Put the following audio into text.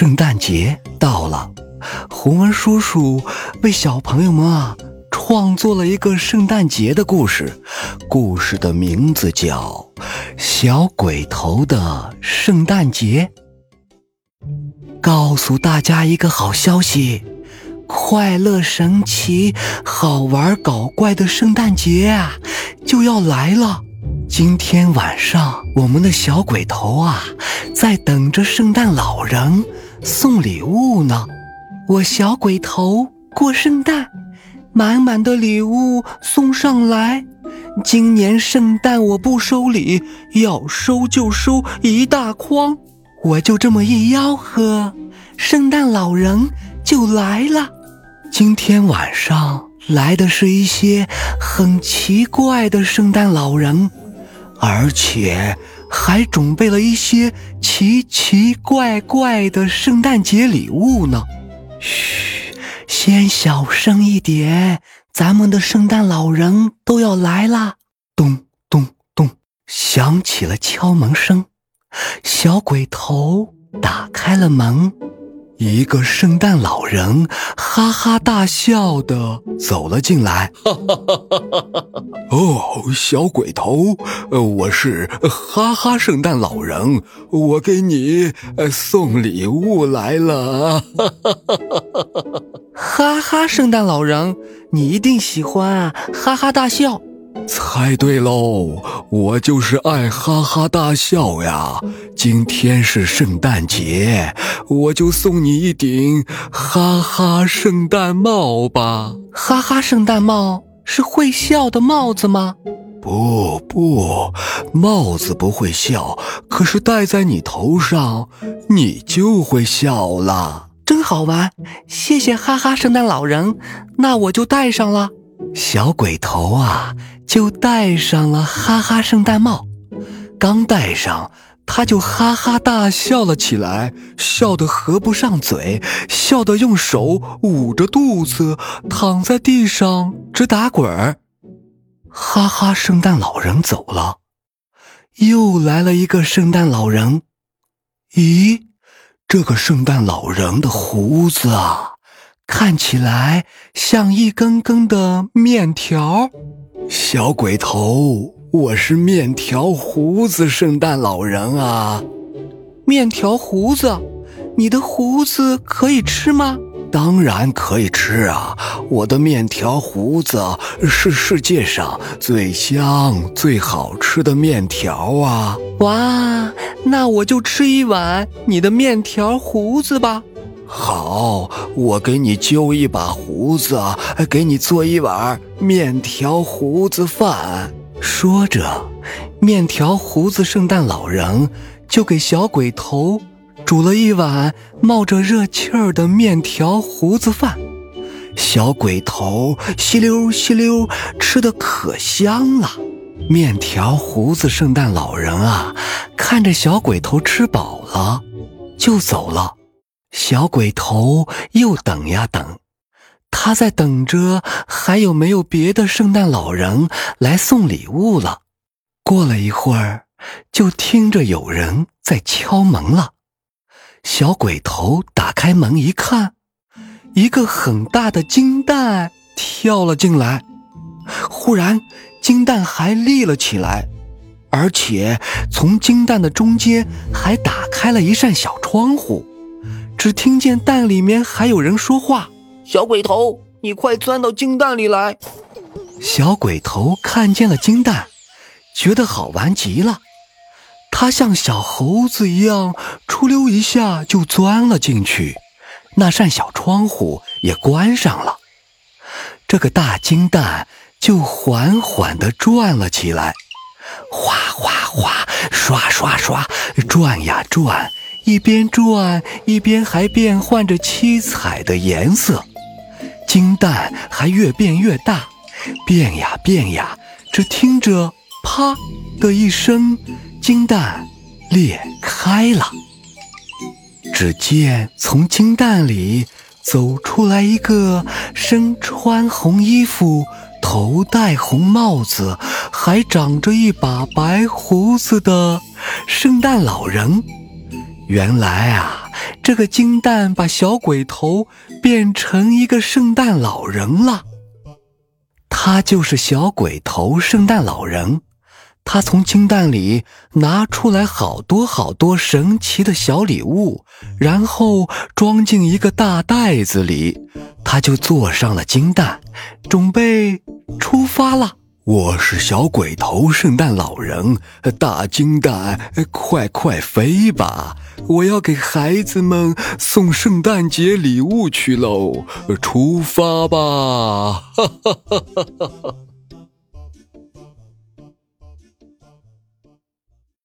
圣诞节到了，洪文叔叔为小朋友们啊创作了一个圣诞节的故事，故事的名字叫《小鬼头的圣诞节》。告诉大家一个好消息，快乐、神奇、好玩、搞怪的圣诞节啊就要来了。今天晚上，我们的小鬼头啊，在等着圣诞老人送礼物呢。我小鬼头过圣诞，满满的礼物送上来。今年圣诞我不收礼，要收就收一大筐。我就这么一吆喝，圣诞老人就来了。今天晚上来的是一些很奇怪的圣诞老人。而且还准备了一些奇奇怪怪的圣诞节礼物呢。嘘，先小声一点，咱们的圣诞老人都要来啦！咚咚咚，响起了敲门声。小鬼头打开了门。一个圣诞老人哈哈大笑的走了进来。哦，小鬼头，我是哈哈圣诞老人，我给你送礼物来了。哈哈，圣诞老人，你一定喜欢啊！哈哈大笑。猜对喽，我就是爱哈哈大笑呀！今天是圣诞节，我就送你一顶哈哈圣诞帽吧。哈哈，圣诞帽是会笑的帽子吗？不不，帽子不会笑，可是戴在你头上，你就会笑了。真好玩，谢谢哈哈圣诞老人，那我就戴上了。小鬼头啊！就戴上了哈哈圣诞帽，刚戴上，他就哈哈大笑了起来，笑得合不上嘴，笑得用手捂着肚子，躺在地上直打滚儿。哈哈，圣诞老人走了，又来了一个圣诞老人。咦，这个圣诞老人的胡子啊，看起来像一根根的面条。小鬼头，我是面条胡子圣诞老人啊！面条胡子，你的胡子可以吃吗？当然可以吃啊！我的面条胡子是世界上最香、最好吃的面条啊！哇，那我就吃一碗你的面条胡子吧。好，我给你揪一把胡子，给你做一碗面条胡子饭。说着，面条胡子圣诞老人就给小鬼头煮了一碗冒着热气儿的面条胡子饭。小鬼头吸溜吸溜吃的可香了。面条胡子圣诞老人啊，看着小鬼头吃饱了，就走了。小鬼头又等呀等，他在等着还有没有别的圣诞老人来送礼物了。过了一会儿，就听着有人在敲门了。小鬼头打开门一看，一个很大的金蛋跳了进来。忽然，金蛋还立了起来，而且从金蛋的中间还打开了一扇小窗户。只听见蛋里面还有人说话：“小鬼头，你快钻到金蛋里来！”小鬼头看见了金蛋，觉得好玩极了。他像小猴子一样，出溜一下就钻了进去，那扇小窗户也关上了。这个大金蛋就缓缓地转了起来，哗哗哗，刷刷刷，转呀转。一边转一边还变换着七彩的颜色，金蛋还越变越大，变呀变呀，只听着“啪”的一声，金蛋裂开了。只见从金蛋里走出来一个身穿红衣服、头戴红帽子、还长着一把白胡子的圣诞老人。原来啊，这个金蛋把小鬼头变成一个圣诞老人了。他就是小鬼头圣诞老人。他从金蛋里拿出来好多好多神奇的小礼物，然后装进一个大袋子里。他就坐上了金蛋，准备出发了。我是小鬼头圣诞老人，大金蛋，快快飞吧！我要给孩子们送圣诞节礼物去喽！出发吧！哈哈哈哈哈哈。